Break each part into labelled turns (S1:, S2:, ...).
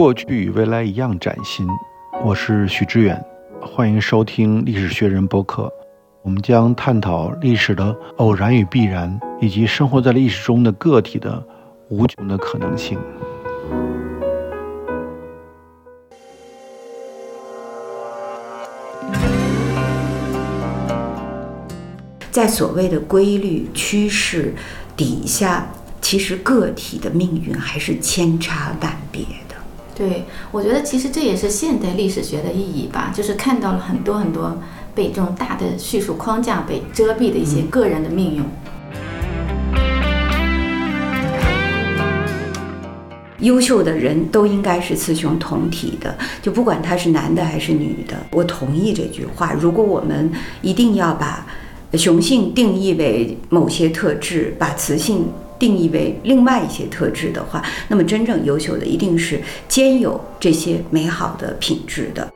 S1: 过去与未来一样崭新。我是许知远，欢迎收听历史学人播客。我们将探讨历史的偶然与必然，以及生活在历史中的个体的无穷的可能性。
S2: 在所谓的规律趋势底下，其实个体的命运还是千差万别。
S3: 对，我觉得其实这也是现代历史学的意义吧，就是看到了很多很多被这种大的叙述框架被遮蔽的一些个人的命运。
S2: 优秀的人都应该是雌雄同体的，就不管他是男的还是女的。我同意这句话。如果我们一定要把雄性定义为某些特质，把雌性定义为另外一些特质的话，那么真正优秀的一定是兼有这些美好的品质的。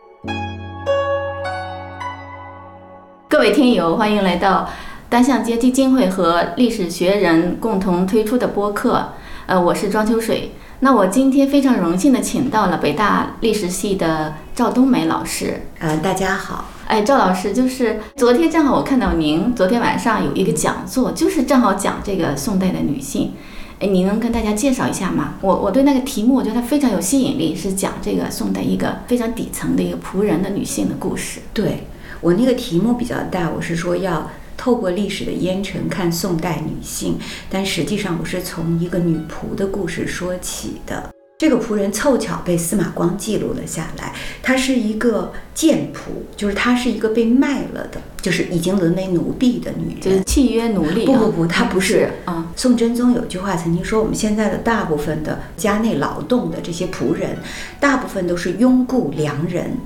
S3: 各位听友，欢迎来到单向街基金会和历史学人共同推出的播客。呃，我是庄秋水。那我今天非常荣幸的请到了北大历史系的赵冬梅老师。
S2: 嗯，大家好。
S3: 哎，赵老师，就是昨天正好我看到您昨天晚上有一个讲座，就是正好讲这个宋代的女性。哎，您能跟大家介绍一下吗？我我对那个题目我觉得它非常有吸引力，是讲这个宋代一个非常底层的一个仆人的女性的故事。
S2: 对我那个题目比较大，我是说要。透过历史的烟尘看宋代女性，但实际上我是从一个女仆的故事说起的。这个仆人凑巧被司马光记录了下来，她是一个贱仆，就是她是一个被卖了的，就是已经沦为奴婢的女人，
S3: 就是契约奴隶。
S2: 不不不，她不是啊。宋真宗有句话曾经说，我们现在的大部分的家内劳动的这些仆人，大部分都是庸雇良人。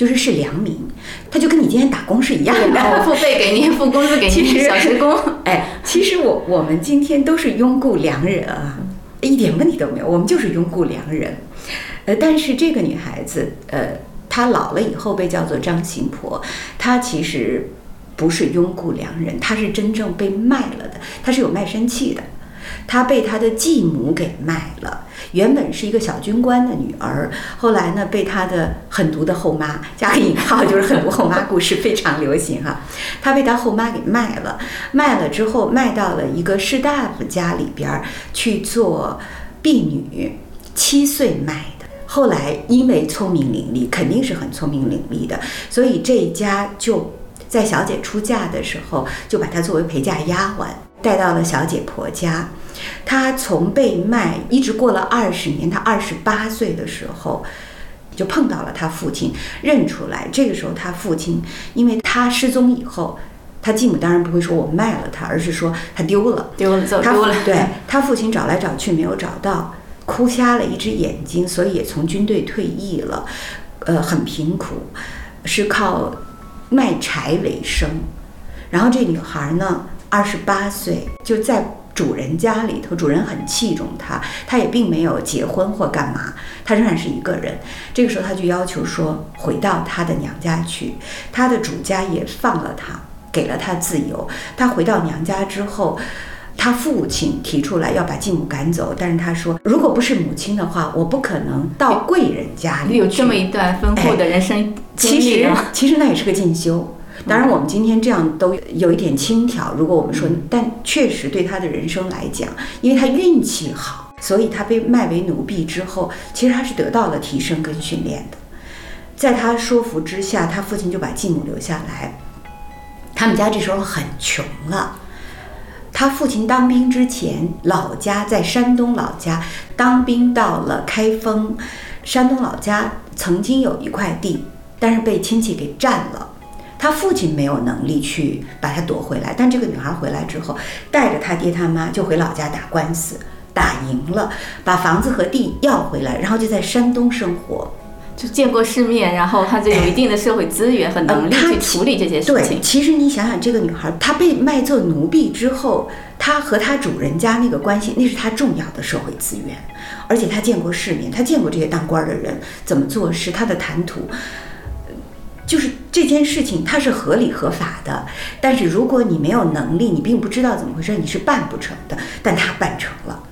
S2: 就是是良民，他就跟你今天打工是一样的，
S3: 我付费给你，付工资给你，小时工。
S2: 哎，其实我我们今天都是拥雇良人啊，一点问题都没有，我们就是拥雇良人。呃，但是这个女孩子，呃，她老了以后被叫做张行婆，她其实不是拥雇良人，她是真正被卖了的，她是有卖身契的。她被她的继母给卖了，原本是一个小军官的女儿，后来呢被她的狠毒的后妈加个引号，就是狠毒后妈故事非常流行哈。她被她后妈给卖了，卖了之后卖到了一个士大夫家里边去做婢女，七岁卖的。后来因为聪明伶俐，肯定是很聪明伶俐的，所以这一家就在小姐出嫁的时候就把她作为陪嫁丫鬟带到了小姐婆家。她从被卖一直过了二十年，她二十八岁的时候就碰到了她父亲，认出来。这个时候她父亲，因为她失踪以后，他继母当然不会说我卖了他，而是说他丢了，
S3: 丢了，走丢了。
S2: 对他父亲找来找去没有找到，哭瞎了一只眼睛，所以也从军队退役了，呃，很贫苦，是靠卖柴为生。然后这女孩呢，二十八岁就在。主人家里头，主人很器重他，他也并没有结婚或干嘛，他仍然是一个人。这个时候，他就要求说回到他的娘家去。他的主家也放了他，给了他自由。他回到娘家之后，他父亲提出来要把继母赶走，但是他说，如果不是母亲的话，我不可能到贵人家里。
S3: 有这么一段丰富的人生
S2: 其实，其实那也是个进修。当然，我们今天这样都有一点轻佻。如果我们说，但确实对他的人生来讲，因为他运气好，所以他被卖为奴婢之后，其实他是得到了提升跟训练的。在他说服之下，他父亲就把继母留下来。他们家这时候很穷了。他父亲当兵之前，老家在山东老家当兵，到了开封，山东老家曾经有一块地，但是被亲戚给占了。他父亲没有能力去把他夺回来，但这个女孩回来之后，带着他爹他妈就回老家打官司，打赢了，把房子和地要回来，然后就在山东生活，
S3: 就见过世面，然后他就有一定的社会资源和能力去处理这些事情。
S2: 对，其实你想想，这个女孩她被卖做奴婢之后，她和她主人家那个关系，那是她重要的社会资源，而且她见过世面，她见过这些当官的人怎么做事，她的谈吐。就是这件事情，它是合理合法的，但是如果你没有能力，你并不知道怎么回事，你是办不成的。但他办成了，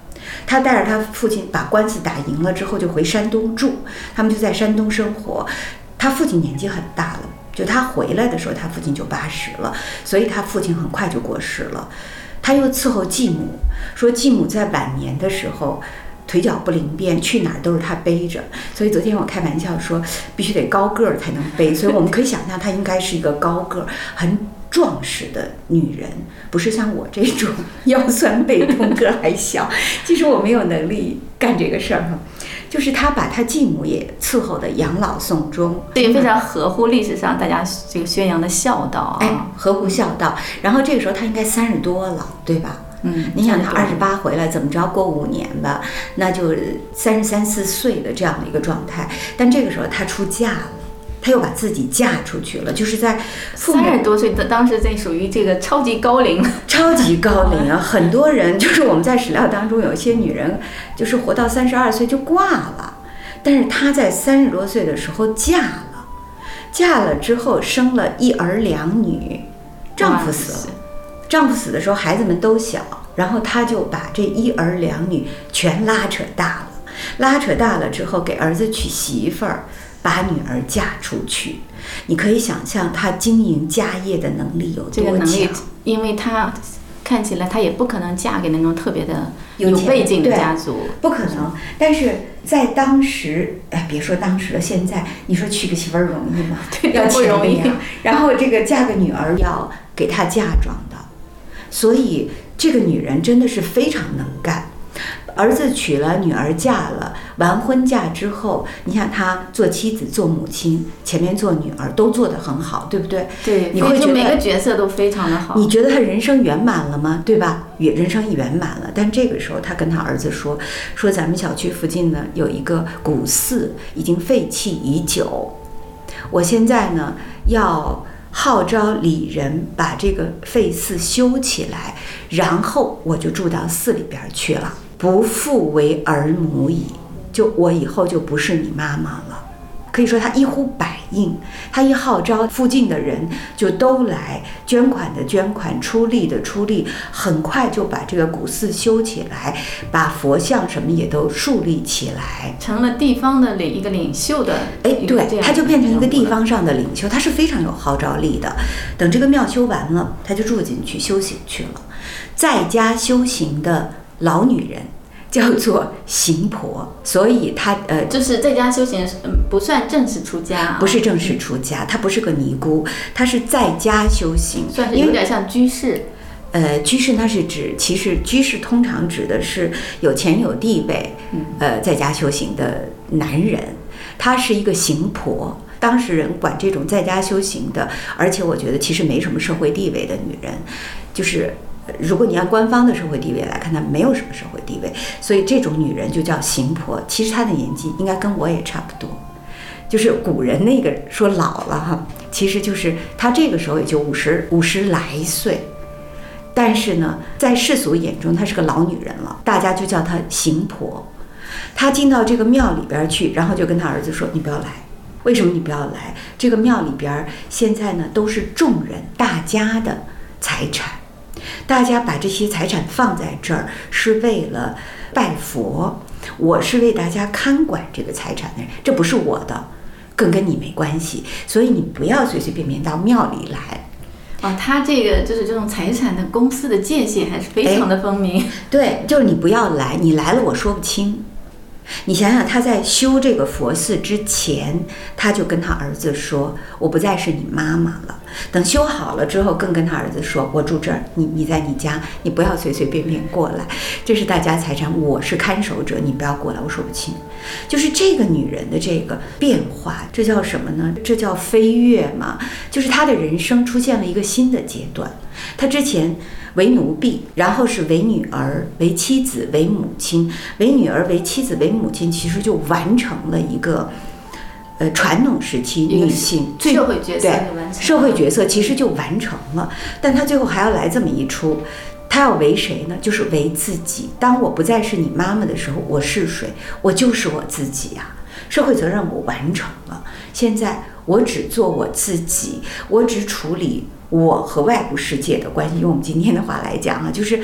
S2: 他带着他父亲把官司打赢了之后，就回山东住，他们就在山东生活。他父亲年纪很大了，就他回来的时候，他父亲就八十了，所以他父亲很快就过世了。他又伺候继母，说继母在晚年的时候腿脚不灵便，去哪儿都是他背着。所以昨天我开玩笑说，必须得高个儿才能背。所以我们可以想象，她应该是一个高个儿、很壮实的女人，不是像我这种腰酸背痛、个儿还小。其实我没有能力干这个事儿哈。就是他把他继母也伺候的养老送终，
S3: 对非常合乎历史上大家这个宣扬的孝道啊。
S2: 哎，合乎孝道。然后这个时候他应该三十多了，对吧？
S3: 嗯，
S2: 你想他二十八回来，怎么着过五年吧，那就三十三四岁的这样的一个状态。但这个时候他出嫁了。她又把自己嫁出去了，就是在
S3: 三十多岁的当时，这属于这个超级高龄，
S2: 超级高龄啊！很多人就是我们在史料当中有一些女人，就是活到三十二岁就挂了，但是她在三十多岁的时候嫁了，嫁了之后生了一儿两女，丈夫死了，丈夫死的时候孩子们都小，然后他就把这一儿两女全拉扯大了，拉扯大了之后给儿子娶媳妇儿。把女儿嫁出去，你可以想象他经营家业的能力有多强。
S3: 因为他看起来他也不可能嫁给那种特别的有背景的家族，
S2: 不可能。但是在当时，哎，别说当时了，现在你说娶个媳妇儿容易吗？
S3: 对，
S2: 要
S3: 不容易。
S2: 然后这个嫁个女儿要给她嫁妆的，所以这个女人真的是非常能干。儿子娶了，女儿嫁了，完婚嫁之后，你想她做妻子、做母亲，前面做女儿都做得很好，对不对？
S3: 对，
S2: 你会觉得
S3: 每个角色都非常的好。
S2: 你觉得她人生圆满了吗？对吧？也人生圆满了。但这个时候，她跟她儿子说：“说咱们小区附近呢有一个古寺，已经废弃已久，我现在呢要号召里人把这个废寺修起来，然后我就住到寺里边去了。”不复为儿母矣，就我以后就不是你妈妈了。可以说他一呼百应，他一号召，附近的人就都来捐款的捐款，出力的出力，很快就把这个古寺修起来，把佛像什么也都树立起来，
S3: 成了地方的领一个领袖的。
S2: 哎，对，他就变成一个地方上的领袖，他是非常有号召力的。等这个庙修完了，他就住进去修行去了，在家修行的。老女人叫做行婆，所以她呃，
S3: 就是在家修行，嗯，不算正式出家，
S2: 不是正式出家，她不是个尼姑，她是在家修行，
S3: 算是有点像居士。
S2: 呃，居士那是指，其实居士通常指的是有钱有地位，呃，在家修行的男人。她是一个行婆，当事人管这种在家修行的，而且我觉得其实没什么社会地位的女人，就是。如果你按官方的社会地位来看，她没有什么社会地位，所以这种女人就叫行婆。其实她的年纪应该跟我也差不多，就是古人那个说老了哈，其实就是她这个时候也就五十五十来岁，但是呢，在世俗眼中她是个老女人了，大家就叫她行婆。她进到这个庙里边去，然后就跟她儿子说：“你不要来，为什么你不要来？这个庙里边现在呢都是众人大家的财产。”大家把这些财产放在这儿，是为了拜佛。我是为大家看管这个财产的人，这不是我的，更跟你没关系。所以你不要随随便便到庙里来。
S3: 哦，他这个就是这种财产的公司的界限还是非常的分明。
S2: 对，就是你不要来，你来了我说不清。你想想，他在修这个佛寺之前，他就跟他儿子说：“我不再是你妈妈了。”等修好了之后，更跟他儿子说：“我住这儿，你你在你家，你不要随随便便过来，这是大家财产，我是看守者，你不要过来。”我说不清，就是这个女人的这个变化，这叫什么呢？这叫飞跃嘛？就是她的人生出现了一个新的阶段。她之前。为奴婢，然后是为女儿、为妻子、为母亲。为女儿、为妻子、为母亲，其实就完成了一个，呃，传统时期女性最
S3: 社会角色
S2: 对社会角色其实就完成了。但她最后还要来这么一出，她要为谁呢？就是为自己。当我不再是你妈妈的时候，我是谁？我就是我自己呀。社会责任我完成了，现在我只做我自己，我只处理。我和外部世界的关系，用我们今天的话来讲啊，就是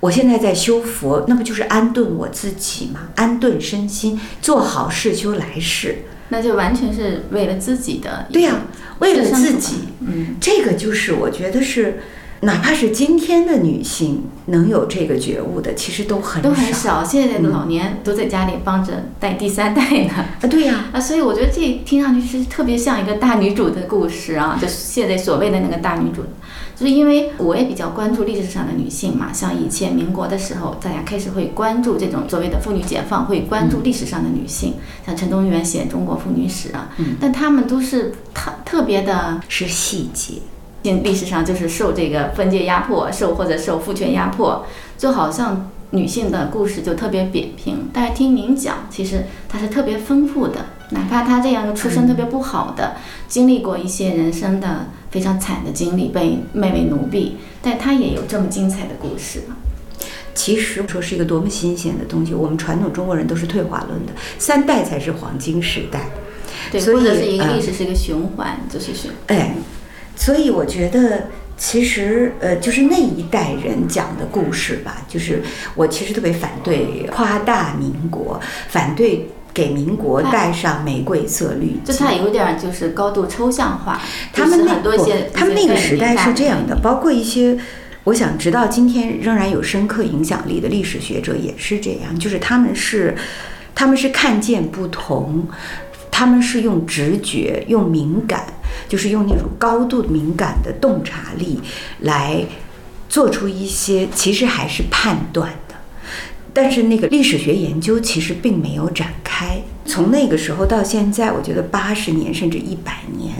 S2: 我现在在修佛，那不就是安顿我自己吗？安顿身心，做好事修来世。
S3: 那就完全是为了自己的。
S2: 对呀、为了
S3: 自
S2: 己，
S3: 嗯，
S2: 这个就是我觉得是，哪怕是今天的女性能有这个觉悟的，其实都很
S3: 都很
S2: 少
S3: 少。现在的老年都在家里帮着带第三代呢。
S2: 啊。对呀、
S3: 啊，所以我觉得这听上去是特别像一个大女主的故事啊，就是现在所谓的那个大女主，就是因为我也比较关注历史上的女性嘛，像以前民国的时候，大家开始会关注这种所谓的妇女解放，会关注历史上的女性，像陈东元写《中国妇女史》啊，嗯但她们都是特特别的
S2: 是细节。
S3: 历历史上就是受这个封建压迫，受或者受父权压迫，就好像女性的故事就特别扁平。但是听您讲，其实它是特别丰富的，哪怕她这样一个出身特别不好的，经历过一些人生的非常惨的经历，被妹妹奴婢，但她也有这么精彩的故事。
S2: 其实说是一个多么新鲜的东西，我们传统中国人都是退化论的，三代才是黄金时代。
S3: 对，或者是一个
S2: 呃
S3: 历史是一个循环，就是循。
S2: 哎，所以我觉得，其实呃，就是那一代人讲的故事吧，就是我其实特别反对夸大民国，反对给民国带上玫瑰色滤
S3: 就
S2: 镜。
S3: 它有点儿就是高度抽象化，
S2: 他们那他们那个时代是这样的，包括一些。我想直到今天仍然有深刻影响力的历史学者也是这样，就是他们是，他们是看见不同，他们是用直觉、用敏感，就是用那种高度敏感的洞察力来做出一些其实还是判断的。但是那个历史学研究其实并没有展开。从那个时候到现在，我觉得八十年甚至一百年，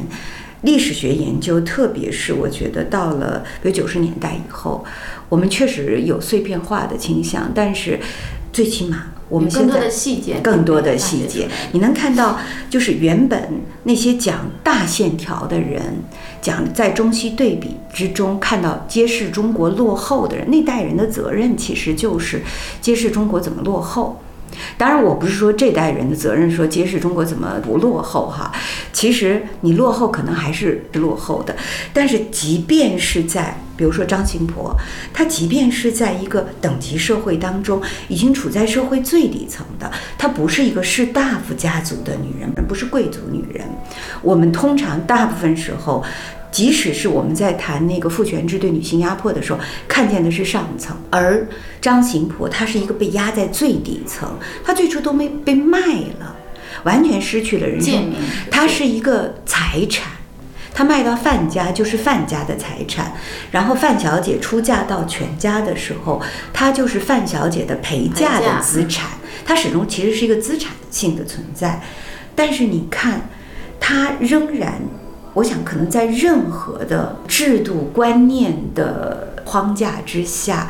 S2: 历史学研究，特别是我觉得到了比如九十年代以后，我们确实有碎片化的倾向，但是最起码我们现在
S3: 更多的细节，
S2: 更多的细节，你能看到，就是原本那些讲大线条的人，讲在中西对比之中看到揭示中国落后的人，那代人的责任其实就是揭示中国怎么落后。当然，我不是说这代人的责任说揭示中国怎么不落后哈，其实你落后可能还是落后的，但是即便是在比如说张行婆，她即便是在一个等级社会当中，已经处在社会最底层的，她不是一个士大夫家族的女人，不是贵族女人。我们通常大部分时候。即使是我们在谈那个父权制对女性压迫的时候，看见的是上层，而张行婆她是一个被压在最底层，她最初都没被卖了，完全失去了人生，她是一个财产。她卖到范家就是范家的财产，然后范小姐出嫁到全家的时候，她就是范小姐的陪嫁的资产，她始终其实是一个资产性的存在。但是你看，她仍然，我想可能在任何的制度观念的框架之下，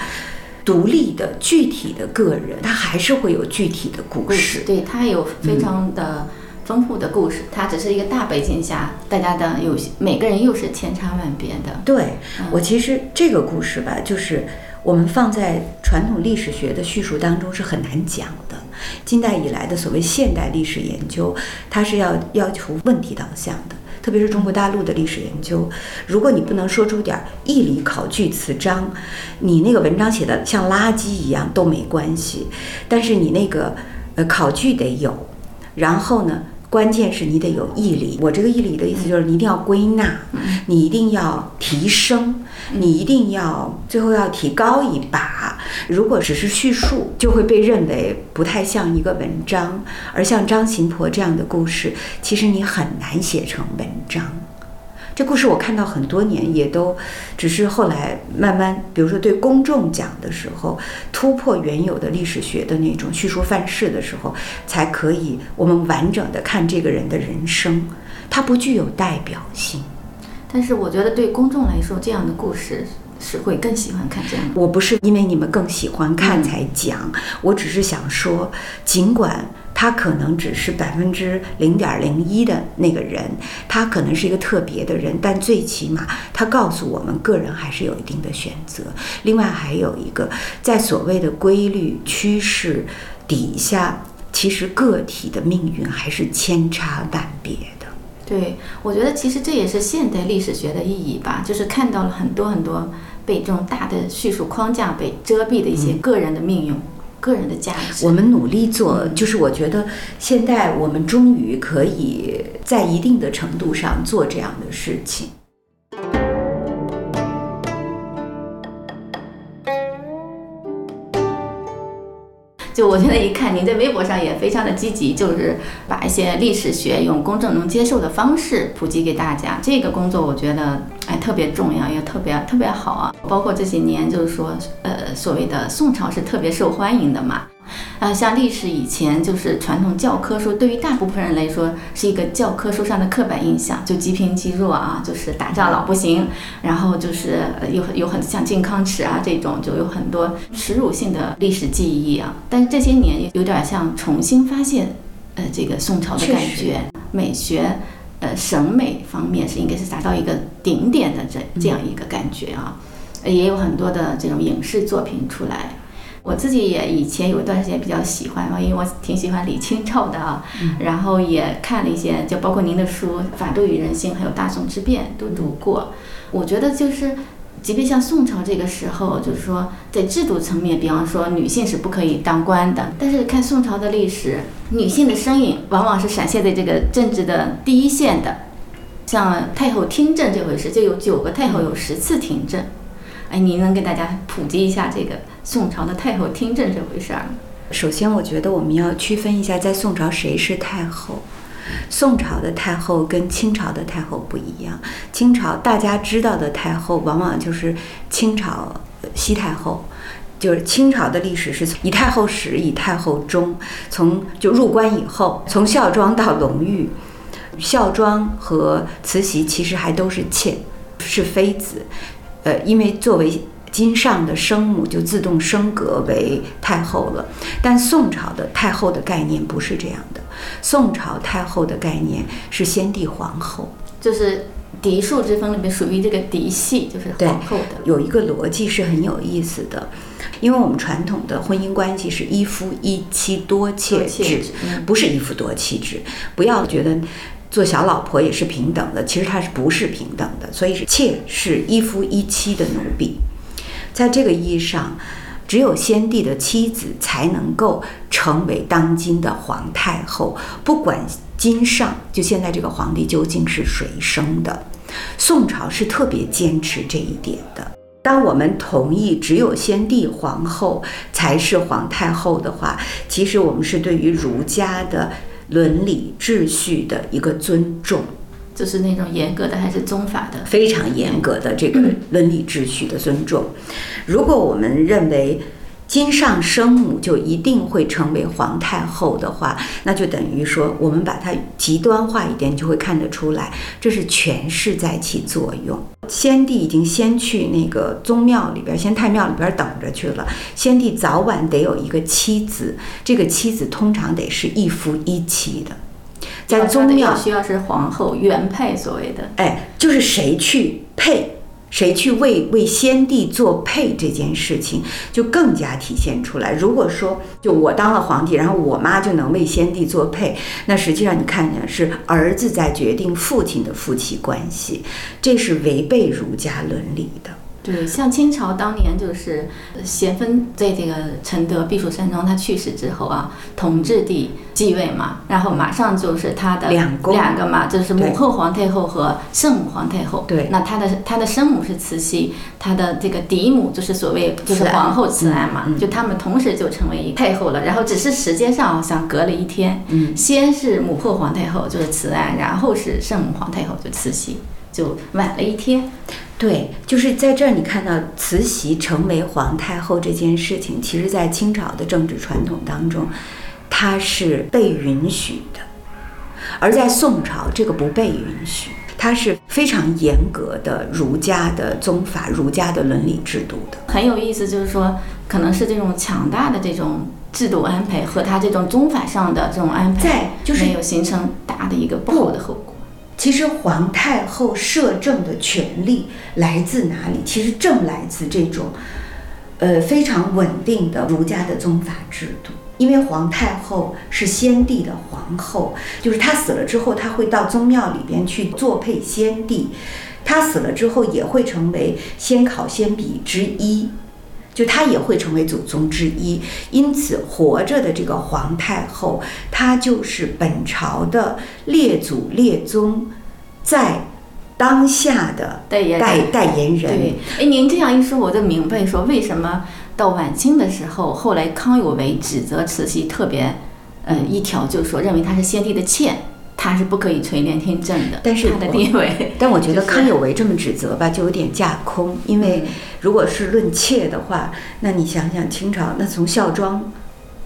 S2: 独立的具体的个人，他还是会有具体的故事，。
S3: 对，他有非常的丰富的故事，他只是一个大背景下，大家的有每个人又是千差万别的。
S2: 对我其实这个故事吧，就是我们放在传统历史学的叙述当中是很难讲的。近代以来的所谓现代历史研究，它是要要求问题导向的。特别是中国大陆的历史研究，如果你不能说出点儿义理考据词章，你那个文章写的像垃圾一样都没关系。但是你那个呃考据得有，然后呢，关键是你得有毅力。我这个毅力的意思就是你一定要归纳，你一定要提升，你一定要最后要提高一把。如果只是叙述，就会被认为不太像一个文章。而像张琴婆这样的故事，其实你很难写成文章。这故事我看到很多年，也都只是后来慢慢，比如说对公众讲的时候，突破原有的历史学的那种叙述范式的时候，才可以我们完整的看这个人的人生，它不具有代表性。
S3: 但是我觉得对公众来说，这样的故事是会更喜欢看这样的。
S2: 我不是因为你们更喜欢看才讲，我只是想说，尽管他可能只是百分之零点零一的那个人，他可能是一个特别的人，但最起码他告诉我们，个人还是有一定的选择。另外还有一个，在所谓的规律趋势底下，其实个体的命运还是千差万别的。
S3: 对，我觉得其实这也是现代历史学的意义吧，就是看到了很多很多被这种大的叙述框架被遮蔽的一些个人的命运、个人的价值。
S2: 我们努力做，就是我觉得现在我们终于可以在一定的程度上做这样的事情。
S3: 就我现在一看，您在微博上也非常的积极，就是把一些历史学用公众能接受的方式普及给大家。这个工作我觉得哎特别重要，也特别特别好啊。包括这几年就是说，呃，所谓的宋朝是特别受欢迎的嘛。啊，像历史以前就是传统教科书，对于大部分人来说是一个教科书上的刻板印象，就积贫积弱啊，就是打仗老不行，然后就是有有很像靖康耻啊这种，就有很多耻辱性的历史记忆啊。但是这些年有点像重新发现，呃，这个宋朝的感觉，美学，呃，审美方面是应该是达到一个顶点的这这样一个感觉啊，也有很多的这种影视作品出来。我自己也以前有一段时间比较喜欢，因为我挺喜欢李清照的啊，然后也看了一些，就包括您的书《法度与人性》还有《大宋之变》都读过。我觉得就是，即便像宋朝这个时候，就是说在制度层面，比方说女性是不可以当官的，但是看宋朝的历史，女性的身影往往是闪现在这个政治的第一线的。像太后听政这回事，就有九个太后有十次听政。哎，您能给大家普及一下这个？宋朝的太后听政这回事儿，
S2: 首先我觉得我们要区分一下，在宋朝谁是太后。宋朝的太后跟清朝的太后不一样。清朝大家知道的太后，往往就是清朝西太后，就是清朝的历史是以太后始，以太后终。从就入关以后，从孝庄到隆裕，孝庄和慈禧其实还都是妾，是妃子。呃，因为作为金上的生母就自动升格为太后了，但宋朝的太后的概念不是这样的。宋朝太后的概念是先帝皇后，
S3: 就是嫡庶之分里面属于这个嫡系，就是皇后的。
S2: 有一个逻辑是很有意思的，因为我们传统的婚姻关系是一夫一妻多妾制，不是一夫多妻制。不要觉得做小老婆也是平等的，其实它是不是平等的？所以是妾是一夫一妻的奴婢。在这个意义上，只有先帝的妻子才能够成为当今的皇太后，不管今上就现在这个皇帝究竟是谁生的。宋朝是特别坚持这一点的。当我们同意只有先帝皇后才是皇太后的话，其实我们是对于儒家的伦理秩序的一个尊重。
S3: 就是那种严格的还是宗法的，
S2: 非常严格的这个伦理秩序的尊重。如果我们认为金上生母就一定会成为皇太后的话，那就等于说我们把它极端化一点，就会看得出来，这是权势在起作用。先帝已经先去那个宗庙里边，先太庙里边等着去了。先帝早晚得有一个妻子，这个妻子通常得是一夫一妻的。在宗庙
S3: 需要是皇后原配，所谓的
S2: 哎，就是谁去配，谁去为为先帝做配这件事情，就更加体现出来。如果说就我当了皇帝，然后我妈就能为先帝做配，那实际上你看见是儿子在决定父亲的夫妻关系，这是违背儒家伦理的。
S3: 对，像清朝当年就是咸丰在这个承德避暑山庄他去世之后啊，同治帝继位嘛，然后马上就是他的
S2: 两
S3: 两个嘛，就是母后皇太后和圣母皇太后。
S2: 对，
S3: 那他的他的生母是慈禧，他的这个嫡母就是所谓就是皇后慈安嘛，就他们同时就成为太后了，然后只是时间上好像隔了一天，
S2: 嗯，
S3: 先是母后皇太后就是慈安，然后是圣母皇太后就慈禧，就晚了一天。
S2: 对，就是在这儿，你看到慈禧成为皇太后这件事情，其实，在清朝的政治传统当中，它是被允许的；而在宋朝，这个不被允许，它是非常严格的儒家的宗法、儒家的伦理制度的。
S3: 很有意思，就是说，可能是这种强大的这种制度安排和他这种宗法上的这种安排，
S2: 在就是
S3: 没有形成大的一个不好的后果。
S2: 其实皇太后摄政的权力来自哪里？其实正来自这种，呃非常稳定的儒家的宗法制度。因为皇太后是先帝的皇后，就是她死了之后，她会到宗庙里边去作配先帝。她死了之后也会成为先考先比之一，就他也会成为祖宗之一。因此，活着的这个皇太后，她就是本朝的列祖列宗在当下的
S3: 代言
S2: 代代言人。
S3: 对，哎，您这样一说，我就明白说为什么到晚清的时候，后来康有为指责慈禧特别，呃，一条就是说认为她是先帝的妾，她是不可以垂帘听政的。
S2: 但是
S3: 他的地位，
S2: 但我觉得康有为这么指责吧，就有点架空。因为如果是论妾的话，那你想想清朝，那从孝庄，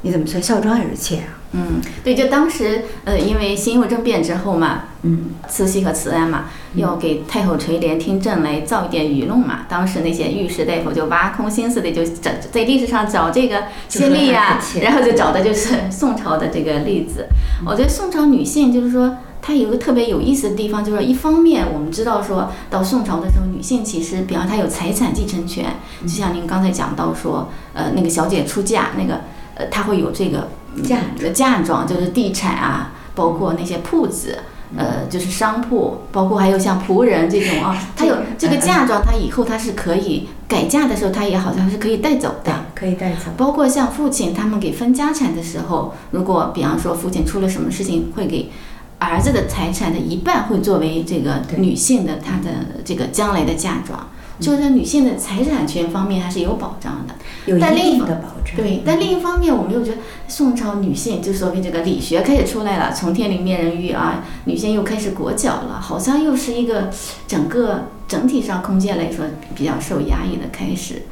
S2: 你怎么算孝庄也是妾啊？
S3: 嗯，对，就当时呃，因为辛酉政变之后嘛，
S2: 嗯，
S3: 慈禧和慈安嘛，要给太后垂帘听政来造一点舆论嘛。当时那些御史大夫就挖空心思的就找在历史上找这个先例呀、
S2: 就说她是妾
S3: 然后就找的就是宋朝的这个例子。我觉得宋朝女性就是说。它有个特别有意思的地方，就是一方面我们知道说到宋朝的时候，女性其实，比方她有财产继承权，就像您刚才讲到说，呃，那个小姐出嫁，那个呃，她会有这个嗯
S2: 嫁
S3: 嫁妆，就是地产啊，包括那些铺子，呃，就是商铺，包括还有像仆人这种啊，它有这个嫁妆，它以后它是可以改嫁的时候，它也好像是可以带走的。
S2: 可以带走。
S3: 包括像父亲他们给分家产的时候，如果比方说父亲出了什么事情，会给儿子的财产的一半会作为这个女性的她的这个将来的嫁妆，就是在女性的财产权方面还是有保障的。
S2: 有一定
S3: 但另一方
S2: 的保障。
S3: 对，但另一方面，我们又觉得宋朝女性就所谓这个理学开始出来了，从天灵面人欲啊，女性又开始裹脚了，好像又是一个整个整体上空间来说比较受压抑的开始。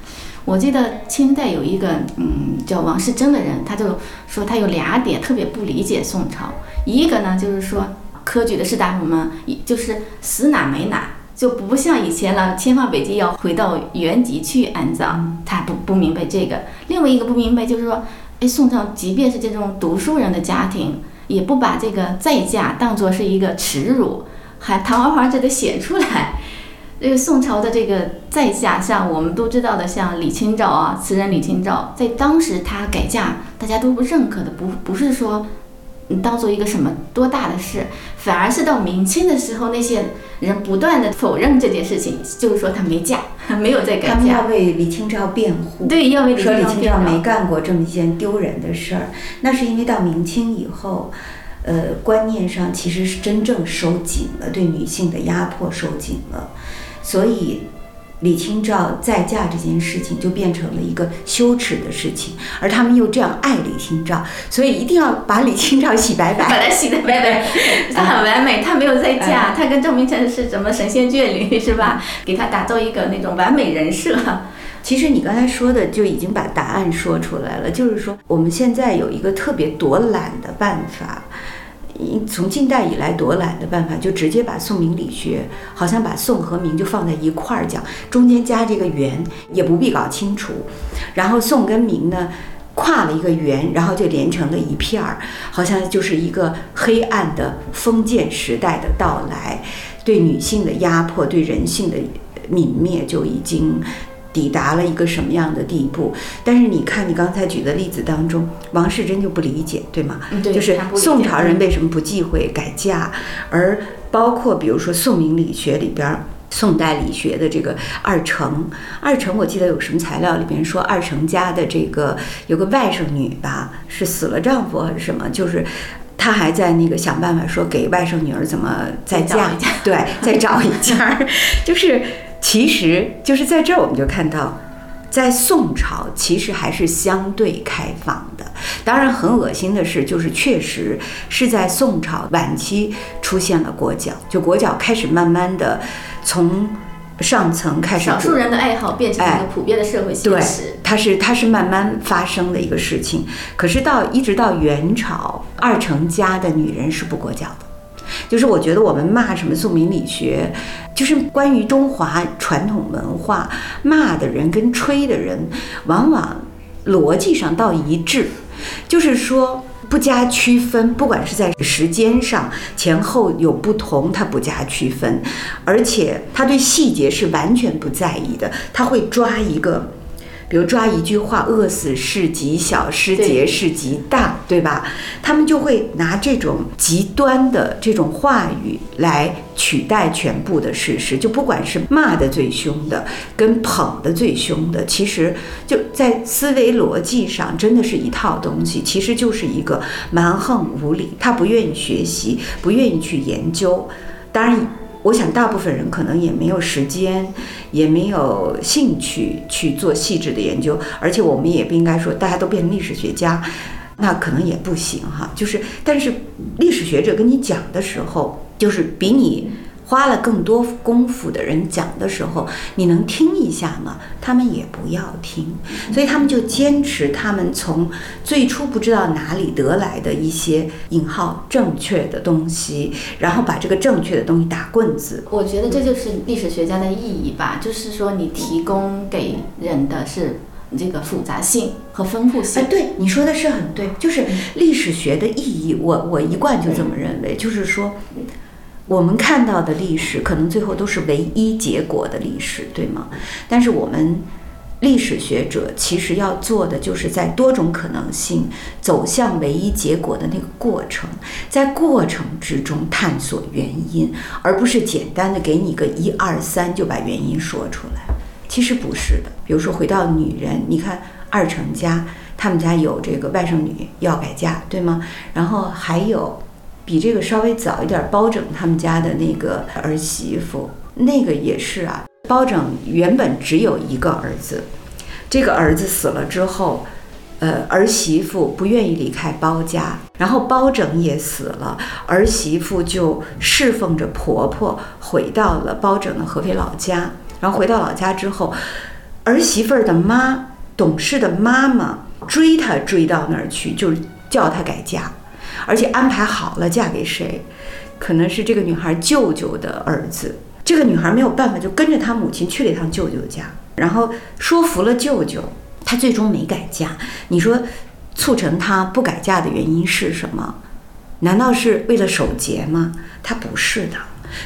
S3: 我记得清代有一个嗯叫王世贞的人，他就说他有俩点特别不理解宋朝，一个呢就是说科举的士大夫们一就是死哪没哪，就不像以前了，千方百计要回到原籍去安葬，他不不明白这个。另外一个不明白就是说，哎，宋朝即便是这种读书人的家庭，也不把这个再嫁当做是一个耻辱，还堂而皇之的写出来。这个宋朝的这个再嫁，像我们都知道的，像李清照啊，词人李清照，在当时她改嫁，大家都不认可的，不不是说嗯当做一个什么多大的事，反而是到明清的时候，那些人不断的否认这件事情，就是说她没嫁，没有在改
S2: 他们要，为李清照辩护。
S3: 对，要为李
S2: 说李
S3: 清照辩
S2: 清照没。干过这么一件丢人的事儿，那是因为到明清以后，呃，观念上其实是真正收紧了，对女性的压迫收紧了，所以李清照再嫁这件事情就变成了一个羞耻的事情，而他们又这样爱李清照，所以一定要把李清照洗白
S3: 把
S2: 白。
S3: 她洗的白白，她很完美，她没有再嫁，她跟赵明诚是什么神仙眷侣是吧？给她打造一个那种完美人设。
S2: 其实你刚才说的就已经把答案说出来了，就是说我们现在有一个特别躲懒的办法，一从近代以来躲懒的办法，就直接把宋明理学好像把宋和明就放在一块儿讲，中间加这个元也不必搞清楚，然后宋跟明呢。跨了一个圆，然后就连成了一片儿，好像就是一个黑暗的封建时代的到来，对女性的压迫，对人性的泯灭就已经抵达了一个什么样的地步？但是你看你刚才举的例子当中，王世贞就不理解，对吗？就是宋朝人为什么不忌讳改嫁，而包括比如说宋明理学里边儿。宋代理学的这个二程，二程我记得有什么材料里边说二程家的这个有个外甥女吧，是死了丈夫还是什么，就是她还在那个想办法说给外甥女儿怎么再嫁对，再找一家儿，就是其实就是在这儿我们就看到，在宋朝其实还是相对开放的。当然，很恶心的是，就是确实是在宋朝晚期出现了裹脚，就裹脚开始慢慢的从上层开始
S3: 少数人的爱好变成一
S2: 哎
S3: 个普遍的社会现实。，
S2: 它是它是慢慢发生的一个事情。可是到一直到元朝，二程家的女人是不裹脚的。就是我觉得我们骂什么宋明理学，就是关于中华传统文化，骂的人跟吹的人，往往逻辑上倒一致，就是说。不加区分，不管是在时间上前后有不同，他不加区分，而且他对细节是完全不在意的，他会抓一个比如抓一句话，饿死是极小，失节
S3: 对
S2: 是极大，对吧？他们就会拿这种极端的这种话语来取代全部的事实，就不管是骂的最凶的，跟捧的最凶的，其实就在思维逻辑上真的是一套东西，其实就是一个蛮横无理，他不愿意学习，不愿意去研究，当然。我想，大部分人可能也没有时间，也没有兴趣去做细致的研究，而且我们也不应该说大家都变成历史学家，那可能也不行哈。就是，但是历史学者跟你讲的时候，就是比你花了更多功夫的人讲的时候，你能听一下吗？他们也不要听，所以他们就坚持他们从最初不知道哪里得来的一些引号正确的东西，然后把这个正确的东西打棍子。
S3: 我觉得这就是历史学家的意义吧，就是说你提供给人的是这个复杂性和丰富性
S2: 哎，。对你说的是很对，就是历史学的意义，我我一贯就这么认为，就是说，我们看到的历史可能最后都是唯一结果的历史，对吗？但是我们历史学者其实要做的，就是在多种可能性走向唯一结果的那个过程，在过程之中探索原因，而不是简单的给你个一二三就把原因说出来。其实不是的。比如说回到女人，你看二成家，他们家有这个外甥女要改嫁，对吗？然后还有比这个稍微早一点，包拯他们家的那个儿媳妇，那个也是啊。包拯原本只有一个儿子，这个儿子死了之后。呃，儿媳妇不愿意离开包家，然后包拯也死了，儿媳妇就侍奉着婆婆回到了包拯的合肥老家。然后回到老家之后，儿媳妇儿的妈懂事的妈妈追她追到那儿去，就是叫她改嫁，而且安排好了嫁给谁，可能是这个女孩舅舅的儿子。这个女孩没有办法，就跟着她母亲去了一趟舅舅家，然后说服了舅舅，她最终没改嫁。你说促成她不改嫁的原因是什么？难道是为了守节吗？她不是的。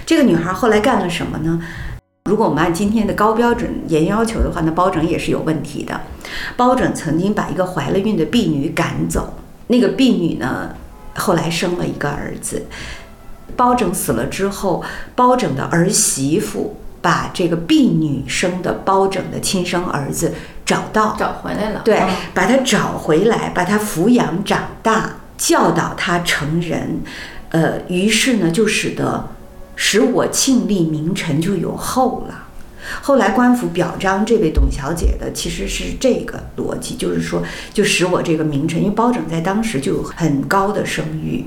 S2: 这个女孩后来干了什么呢？如果我们按今天的高标准严要求的话，那包拯也是有问题的。包拯曾经把一个怀了孕的婢女赶走，那个婢女呢，后来生了一个儿子。包拯死了之后，包拯的儿媳妇把这个婢女生的包拯的亲生儿子找到，
S3: 找回来了，
S2: 对
S3: 嗯，
S2: 把他找回来，把他抚养长大，教导他成人，呃，于是呢，就使得使我庆历名臣就有后了。后来官府表彰这位董小姐的其实是这个逻辑，就是说，就使我这个名臣，因为包拯在当时就有很高的声誉，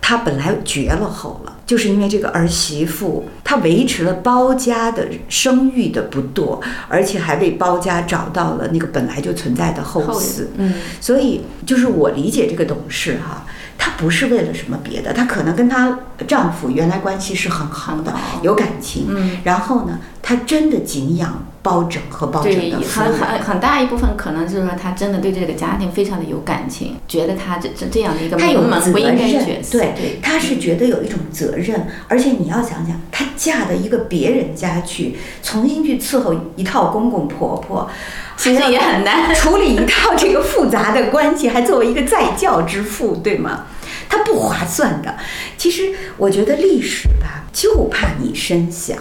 S2: 他本来绝了后了，就是因为这个儿媳妇，她维持了包家的声誉的不堕，而且还为包家找到了那个本来就存在的后
S3: 后
S2: 嗣。
S3: 嗯，
S2: 所以就是我理解这个董事哈，她不是为了什么别的，她可能跟她丈夫原来关系是很好的，有感情。
S3: 嗯，
S2: 然后呢，她真的敬仰包拯和包拯，的夫
S3: 很
S2: 人。
S3: 很很大一部分可能就是说她真的对这个家庭非常的有感情，觉得她这这这样的一个
S2: 她有责
S3: 名门不应该
S2: 任
S3: 角，色，
S2: 对，她是觉得有一种责任，而且你要想想，她嫁到一个别人家去，重新去伺候一套公公婆婆，
S3: 其实也很难。
S2: 处理一套这个复杂的关系，还作为一个在教之父，对吗？它不划算的。其实我觉得历史吧，就怕你深想，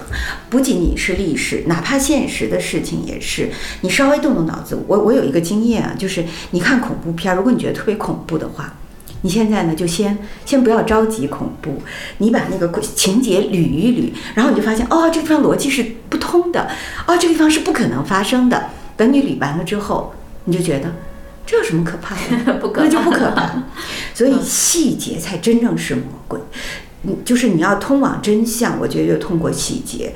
S2: 不仅仅是历史，哪怕现实的事情也是。你稍微动动脑子，我我有一个经验啊，就是你看恐怖片儿，如果你觉得特别恐怖的话。你现在呢，就先先不要着急恐怖，你把那个情节捋一捋，然后你就发现，哦，这地方逻辑是不通的，哦，这个地方是不可能发生的。等你理完了之后，你就觉得这有什么可怕的？
S3: 不可
S2: 那就不可怕。所以细节才真正是魔鬼。嗯，就是你要通往真相，我觉得就通过细节。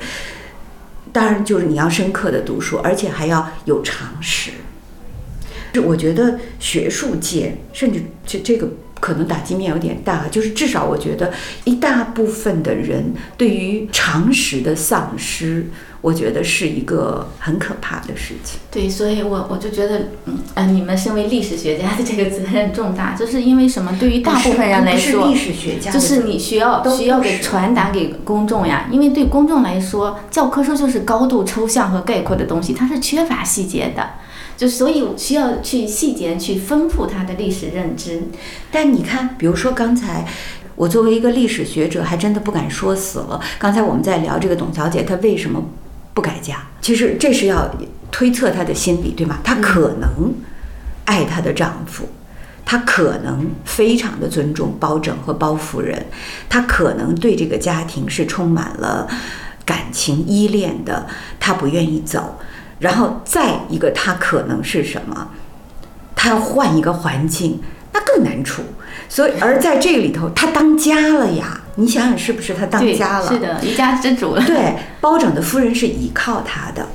S2: 当然，就是你要深刻的读书，而且还要有常识。就我觉得学术界，甚至这这个可能打击面有点大，就是至少我觉得一大部分的人对于常识的丧失，我觉得是一个很可怕的事情。
S3: 对，所以我我就觉得，嗯呃，你们身为历史学家的这个责任重大，就是因为什么？对于大部分人来说
S2: 不是历，史学家
S3: 就是你需要需要给传达给公众呀，因为对公众来说，教科书就是高度抽象和概括的东西，它是缺乏细节的。就所以需要去细节去丰富他的历史认知。
S2: 但你看，比如说刚才。我作为一个历史学者，还真的不敢说死了。刚才我们在聊这个董小姐，她为什么不改嫁？其实这是要推测她的心理，对吗？她可能爱她的丈夫，她可能非常的尊重包拯和包夫人，她可能对这个家庭是充满了感情依恋的，她不愿意走。然后再一个，她可能是什么？她要换一个环境，那更难处。所以，而在这个里头，他当家了呀！你想想，是不是他当家了？
S3: 是的，一家之主了。
S2: 对，包拯的夫人是依靠他的，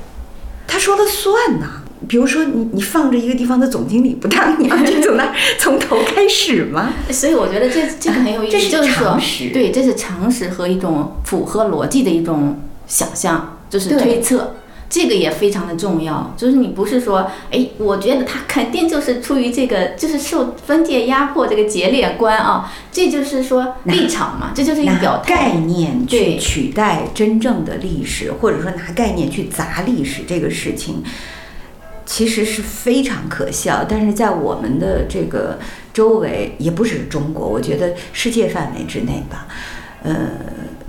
S2: 他说了算呐。比如说，你你放着一个地方的总经理不当，你要去从那从头开始吗？
S3: 所以我觉得这这个很有意思，
S2: 这
S3: 是
S2: 常识。
S3: 对，这是常识和一种符合逻辑的一种想象，就是推测。这个也非常的重要，就是你不是说，哎，我觉得他肯定就是出于这个，就是受封建压迫这个节烈观啊，这就是说立场嘛，这就是一个表
S2: 态。概念去取代真正的历史，或者说拿概念去砸历史这个事情，其实是非常可笑。但是在我们的这个周围，也不是中国，我觉得世界范围之内吧，呃，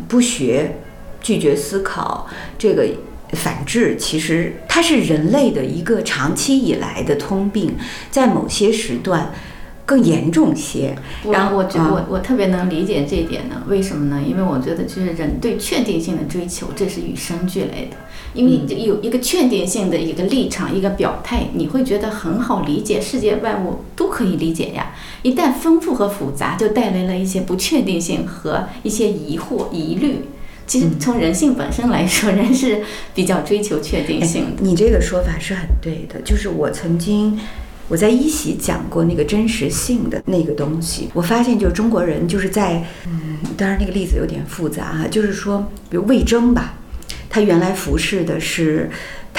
S2: 不学，拒绝思考，这个。反制其实它是人类的一个长期以来的通病，在某些时段更严重些。
S3: 然后我觉我我特别能理解这一点呢，为什么呢？因为我觉得就是人对确定性的追求，这是与生俱来的。因为有一个确定性的一个立场、一个表态，你会觉得很好理解，世界万物都可以理解呀。一旦丰富和复杂，就带来了一些不确定性和一些疑惑、疑虑。其实从人性本身来说，人是比较追求确定性的。
S2: 你这个说法是很对的，就是我曾经我在一席讲过那个真实性的那个东西，我发现就是中国人就是在嗯，当然那个例子有点复杂哈，就是说比如魏征吧，他原来服侍的是。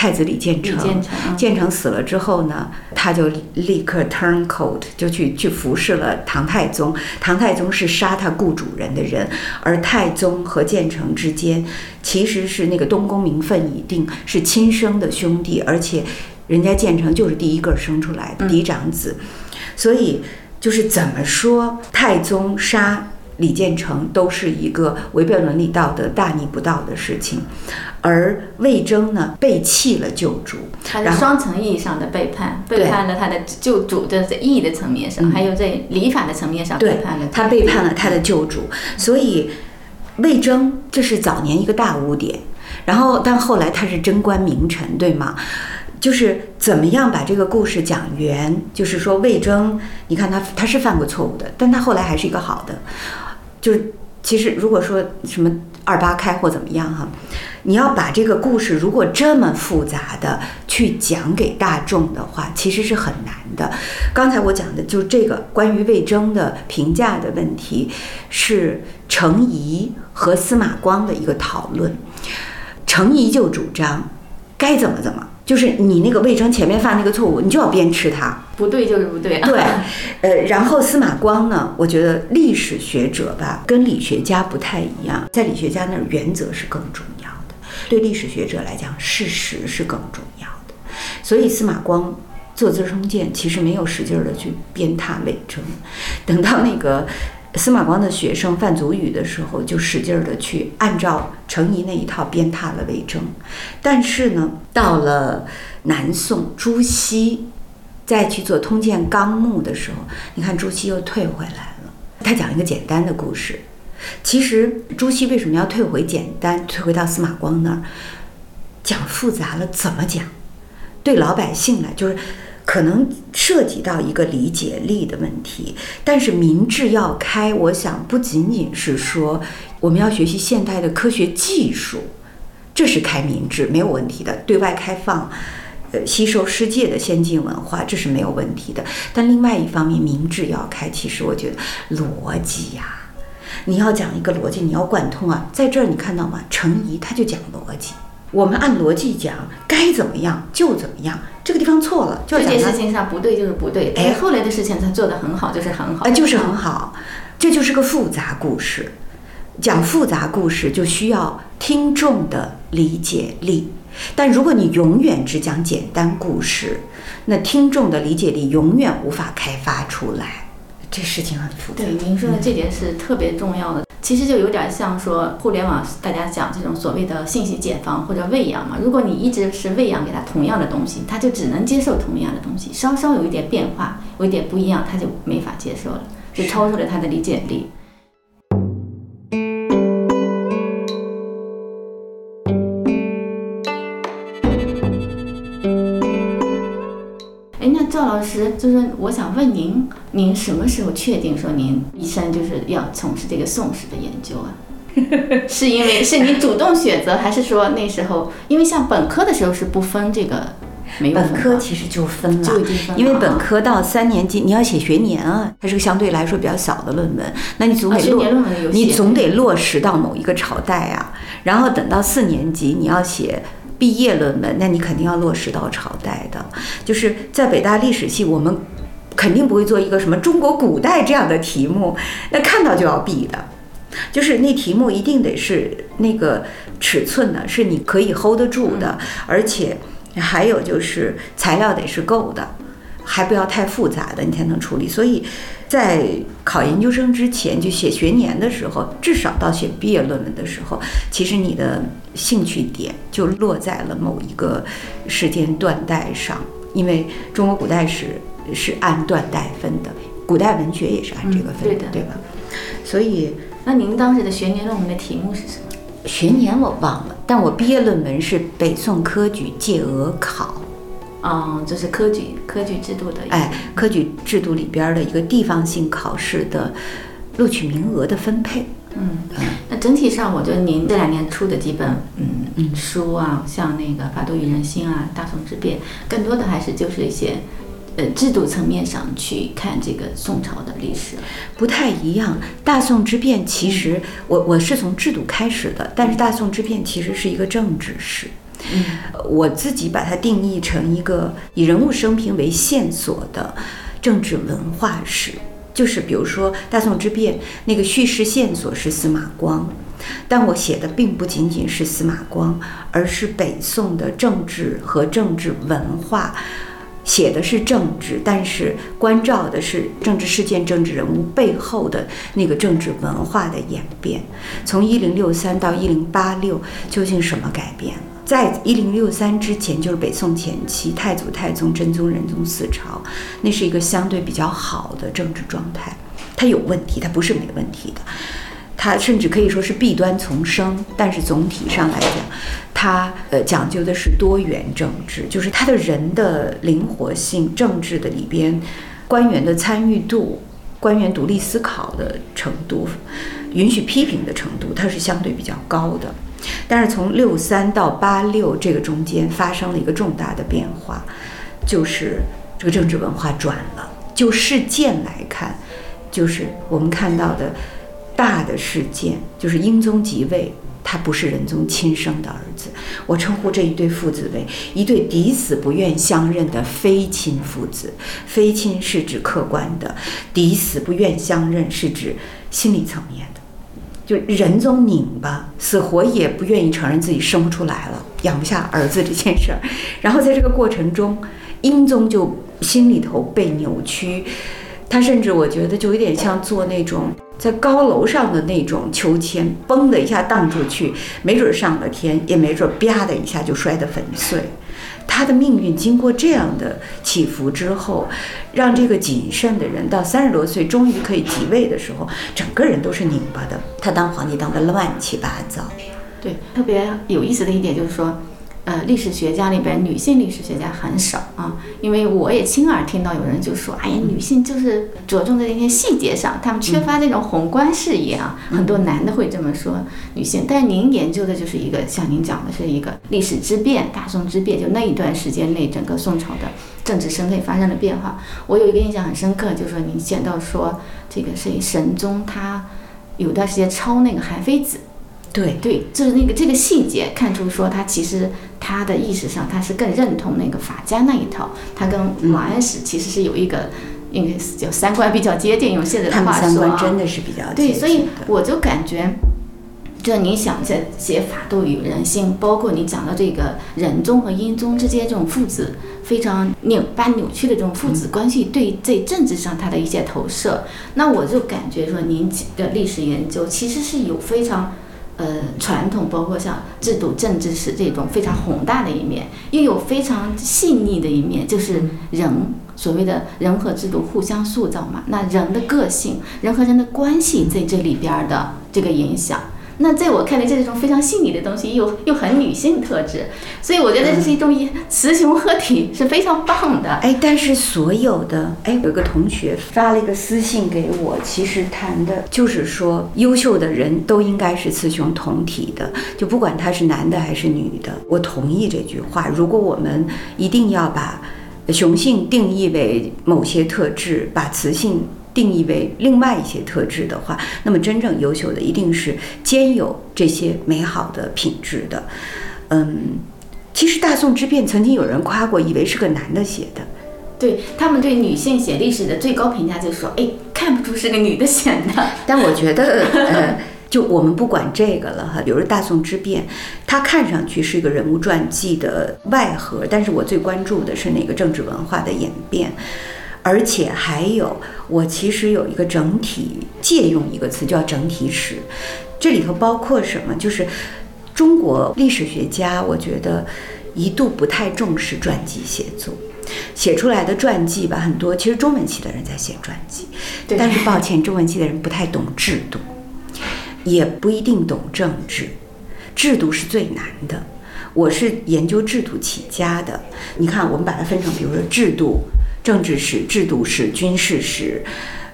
S2: 太子李建成，建成死了之后呢，他就立刻 turn coat，就去去服侍了唐太宗。唐太宗是杀他雇主人的人，而太宗和建成之间其实是那个东宫名分已定，是亲生的兄弟，而且人家建成就是第一个生出来的嫡长子，所以就是怎么说，太宗杀。李建成都是一个违背伦理道德、大逆不道的事情，而魏征呢，背弃了旧主，
S3: 他是双层意义上的背叛，背叛了他的旧主，这在义的层面上，还有在礼法的层面上背叛了
S2: 他，背叛了他的旧主，所以魏征这是早年一个大污点，然后但后来他是贞观名臣，对吗？就是怎么样把这个故事讲圆？就是说魏征，你看他他是犯过错误的，但他后来还是一个好的。就是其实如果说什么二八开或怎么样哈，你要把这个故事如果这么复杂的去讲给大众的话，其实是很难的。刚才我讲的就是这个关于魏征的评价的问题，是程颐和司马光的一个讨论。程颐就主张该怎么怎么。就是你那个魏征前面犯那个错误，你就要鞭笞他，
S3: 不对就是不对。
S2: 对，呃，然后司马光呢，我觉得历史学者吧，跟理学家不太一样，在理学家那儿原则是更重要的，对历史学者来讲，事实是更重要的。所以司马光做资生剑，其实没有使劲儿的去鞭挞魏征，等到那个。司马光的学生范祖禹的时候，就使劲儿的去按照程颐那一套鞭挞了魏征。但是呢，到了南宋朱熹再去做《通鉴纲目》的时候，你看朱熹又退回来了。他讲一个简单的故事。其实朱熹为什么要退回简单，退回到司马光那儿？讲复杂了怎么讲？对老百姓来就是。可能涉及到一个理解力的问题，但是民智要开，我想不仅仅是说我们要学习现代的科学技术，这是开民智没有问题的，对外开放，呃，吸收世界的先进文化，这是没有问题的。但另外一方面，民智要开，其实我觉得逻辑呀，你要讲一个逻辑，你要贯通啊，在这儿你看到吗？程颐他就讲逻辑。我们按逻辑讲，该怎么样就怎么样。这个地方错了，
S3: 这件事情上不对就是不对。哎，后来的事情他做得很好，就是很好。哎，
S2: 就是很好。这就是个复杂故事，讲复杂故事就需要听众的理解力。但如果你永远只讲简单故事，那听众的理解力永远无法开发出来。这事情很复杂。
S3: 对，您说的这点是特别重要的。其实就有点像说互联网，大家讲这种所谓的信息茧房或者喂养嘛。如果你一直是喂养给他同样的东西，他就只能接受同样的东西，稍稍有一点变化，有一点不一样，他就没法接受了，就超出了他的理解力。就是我想问您，您什么时候确定说您一生就是要从事这个宋史的研究啊？是因为是你主动选择，还是说那时候因为像本科的时候是不分这个没有
S2: 本科其实就分了，因为本
S3: 啊
S2: 科到三年级你要写学年啊，它是个相对来说比较小的论文，那你总得落、你总得落实到某一个朝代啊，然后等到四年级你要写。毕业论文，那你肯定要落实到朝代的。就是在北大历史系，我们肯定不会做一个什么中国古代这样的题目，那看到就要避的。就是那题目一定得是那个尺寸呢，是你可以 hold 得住的，而且还有就是材料得是够的，还不要太复杂的，你才能处理。所以在考研究生之前，就写学年的时候，至少到写毕业论文的时候，其实你的兴趣点就落在了某一个时间段代上，因为中国古代史是按段代分的，古代文学也是按这个分
S3: 嗯对的
S2: 对吧？所以
S3: 那您当时的学年论文的题目是什么？
S2: 学年我忘了，但我毕业论文是北宋科举借额考。
S3: 嗯，就是科举科举制度的。
S2: 哎，科举制度里边的一个地方性考试的录取名额的分配。
S3: 嗯，那整体上，我觉得您这两年出的几本嗯
S2: 嗯
S3: 书啊，像那个《法度与人心》啊，《大宋之变》，更多的还是就是一些呃制度层面上去看这个宋朝的历史。
S2: 不太一样。大宋之变其实我我是从制度开始的，但是大宋之变其实是一个政治史。我自己把它定义成一个以人物生平为线索的政治文化史。就是比如说大宋之变那个叙事线索是司马光，但我写的并不仅仅是司马光，而是北宋的政治和政治文化。写的是政治，但是关照的是政治事件、政治人物背后的那个政治文化的演变。从一零六三到一零八六，究竟什么改变了？在一零六三之前，就是北宋前期，太祖、太宗、真宗、仁宗四朝，那是一个相对比较好的政治状态。它有问题，它不是没问题的。它甚至可以说是弊端丛生，但是总体上来讲，它呃讲究的是多元政治，就是它的人的灵活性、政治的里边官员的参与度、官员独立思考的程度、允许批评的程度，它是相对比较高的。但是从六三到八六这个中间发生了一个重大的变化，就是这个政治文化转了。就事件来看，就是我们看到的大的事件，就是英宗即位，他不是仁宗亲生的儿子。我称呼这一对父子为一对抵死不愿相认的非亲父子。非亲是指客观的，抵死不愿相认是指心理层面的。就仁宗拧巴，死活也不愿意承认自己生不出来了，养不下儿子这件事儿。然后在这个过程中，英宗就心里头被扭曲，他甚至我觉得就有点像做那种在高楼上的那种秋千，嘣的一下荡出去，没准上了天，也没准啪的一下就摔得粉碎。他的命运经过这样的起伏之后，让这个谨慎的人到三十多岁终于可以即位的时候，整个人都是拧巴的。他当皇帝当得乱七八糟。
S3: 对，特别有意思的一点就是说，呃，历史学家里边女性历史学家很少啊，因为我也亲耳听到有人就说，哎呀，女性就是着重在那些细节上，她们缺乏那种宏观视野啊。很多男的会这么说女性，但是您研究的就是一个像您讲的是一个历史之变，大宋之变，就那一段时间内整个宋朝的政治生态发生了变化。我有一个印象很深刻，就是说您讲到说这个谁神宗他有段时间抄那个韩非子。
S2: 对，
S3: 对，就是那个这个细节看出说他其实他的意识上他是更认同那个法家那一套，他跟王安石其实是有一个应该是叫三观比较接近，用现在的话说啊
S2: 三观真，的是比较接
S3: 对，
S2: 近
S3: 所以我就感觉就你想写写法度与人性，包括你讲的这个人宗和英宗之间这种父子非常扭巴扭曲的这种父子关系，对在政治上他的一些投射，那我就感觉说您的历史研究其实是有非常。呃，传统包括像制度、政治史这种非常宏大的一面，又有非常细腻的一面，就是人所谓的人和制度互相塑造嘛。那人的个性、人和人的关系在这里边的这个影响。那在我看来，这是一种非常细腻的东西，又又很女性特质，所以我觉得这是一种雌雄合体，是非常棒的。
S2: 哎，但是所有的哎，有个同学发了一个私信给我，其实谈的就是说，优秀的人都应该是雌雄同体的，就不管他是男的还是女的。我同意这句话。如果我们一定要把雄性定义为某些特质，把雌性。定义为另外一些特质的话，那么真正优秀的一定是兼有这些美好的品质的。嗯，其实大宋之变曾经有人夸过，以为是个男的写的。
S3: 对他们对女性写历史的最高评价就是说，哎，看不出是个女的写的。
S2: 但我觉得，呃，就我们不管这个了哈。比如大宋之变，它看上去是一个人物传记的外核，但是我最关注的是那个政治文化的演变。而且还有，我其实有一个整体借用一个词叫整体史，这里头包括什么？就是中国历史学家，我觉得一度不太重视传记写作，写出来的传记吧，很多其实中文系的人在写传记，但是抱歉，中文系的人不太懂制度，也不一定懂政治，制度是最难的。我是研究制度起家的，你看，我们把它分成，比如说制度。政治史、制度史、军事史，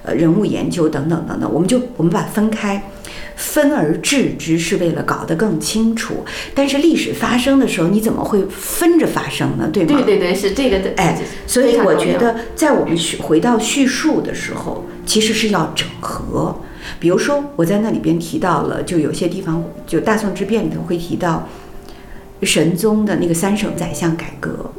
S2: 呃，人物研究等等等等，我们就我们把它分开，分而治之，是为了搞得更清楚。但是历史发生的时候，你怎么会分着发生呢？对吗？
S3: 对对对，是这个的。
S2: 哎，所以我觉得，在我们叙回到叙述的时候，其实是要整合。比如说，我在那里边提到了，就有些地方，就大宋之变里头会提到神宗的那个三省宰相改革。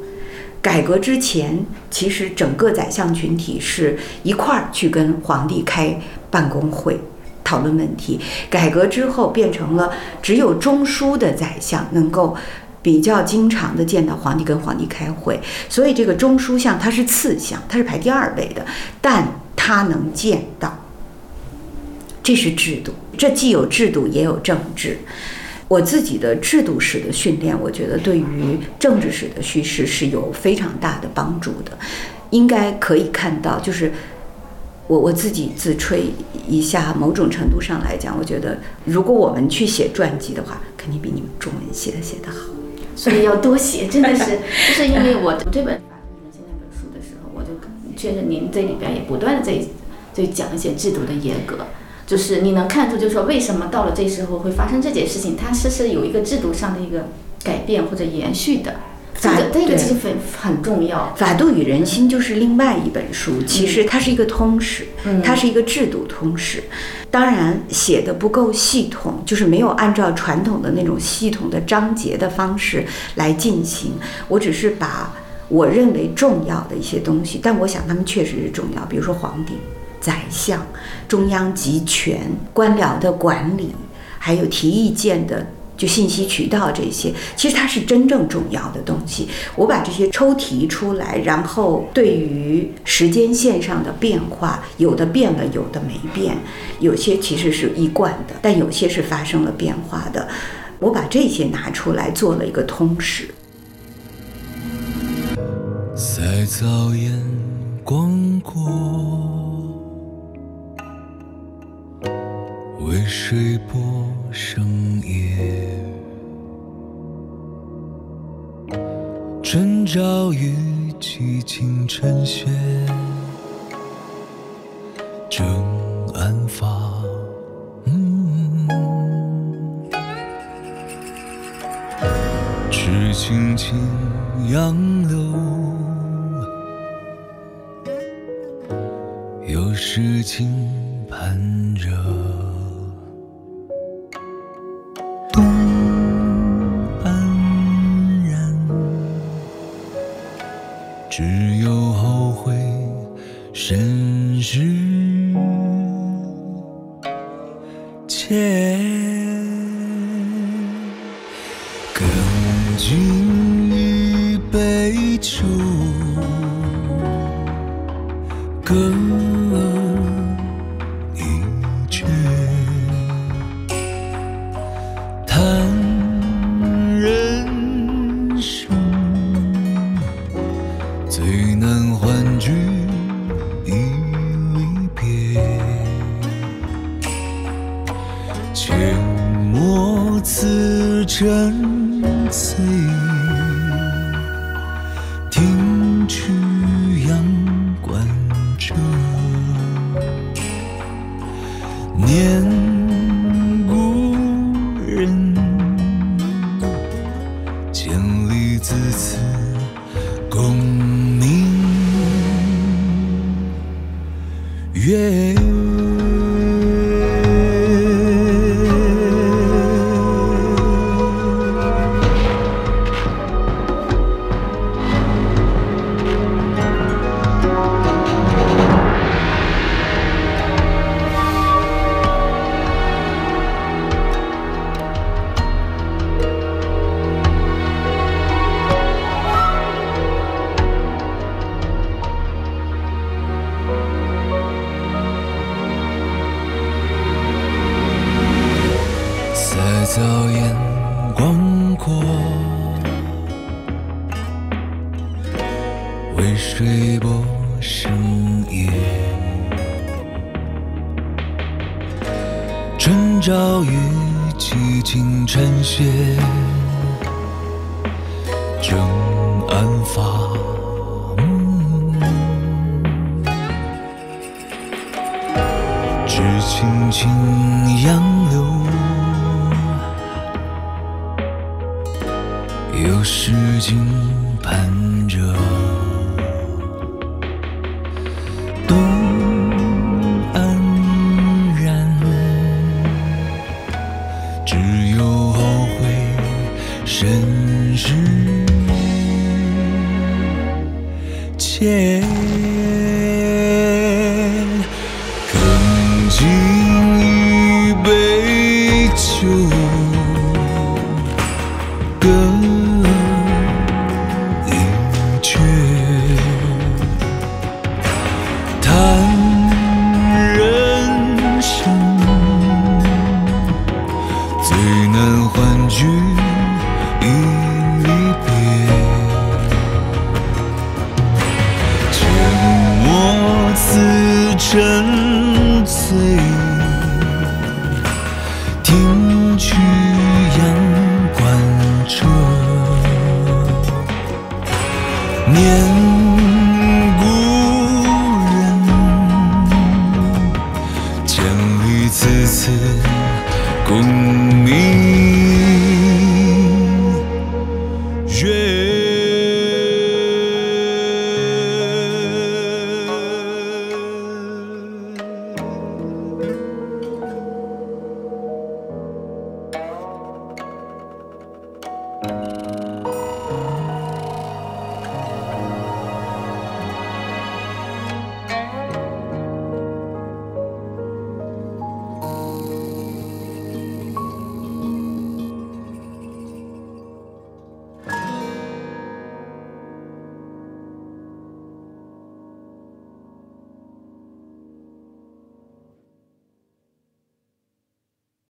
S2: 改革之前，其实整个宰相群体是一块儿去跟皇帝开办公会讨论问题。改革之后，变成了只有中枢的宰相能够比较经常的见到皇帝，跟皇帝开会。所以这个中书相他是次相，他是排第二位的，但他能见到，这是制度。这既有制度，也有政治。我自己的制度史的训练，我觉得对于政治史的叙事是有非常大的帮助的。应该可以看到，就是我我自己自吹一下，某种程度上来讲，我觉得如果我们去写传记的话，肯定比你们中文写的写得好。
S3: 所以要多写，真的是，就是因为我读这本《法度与人心》那本书的时候，我就确实您这里边也不断的在在讲一些制度的严格。就是你能看出，就是说为什么到了这时候会发生这件事情，它是是有一个制度上的一个改变或者延续的。这个这个其实很很重要。
S2: 法度与人心就是另外一本书，其实它是一个通史，它是一个制度通史。当然写的不够系统，就是没有按照传统的那种系统的章节的方式来进行。我只是把我认为重要的一些东西，但我想他们确实是重要，比如说皇帝。宰相、中央集权、官僚的管理，还有提意见的就信息渠道这些，其实它是真正重要的东西。我把这些抽提出来，然后对于时间线上的变化，有的变了，有的没变，有些其实是一贯的，但有些是发生了变化的。我把这些拿出来做了一个通史。在早眼光过。为水波生夜，春朝雨起，清晨雪，正安发。赤青青杨柳，有诗情盼着。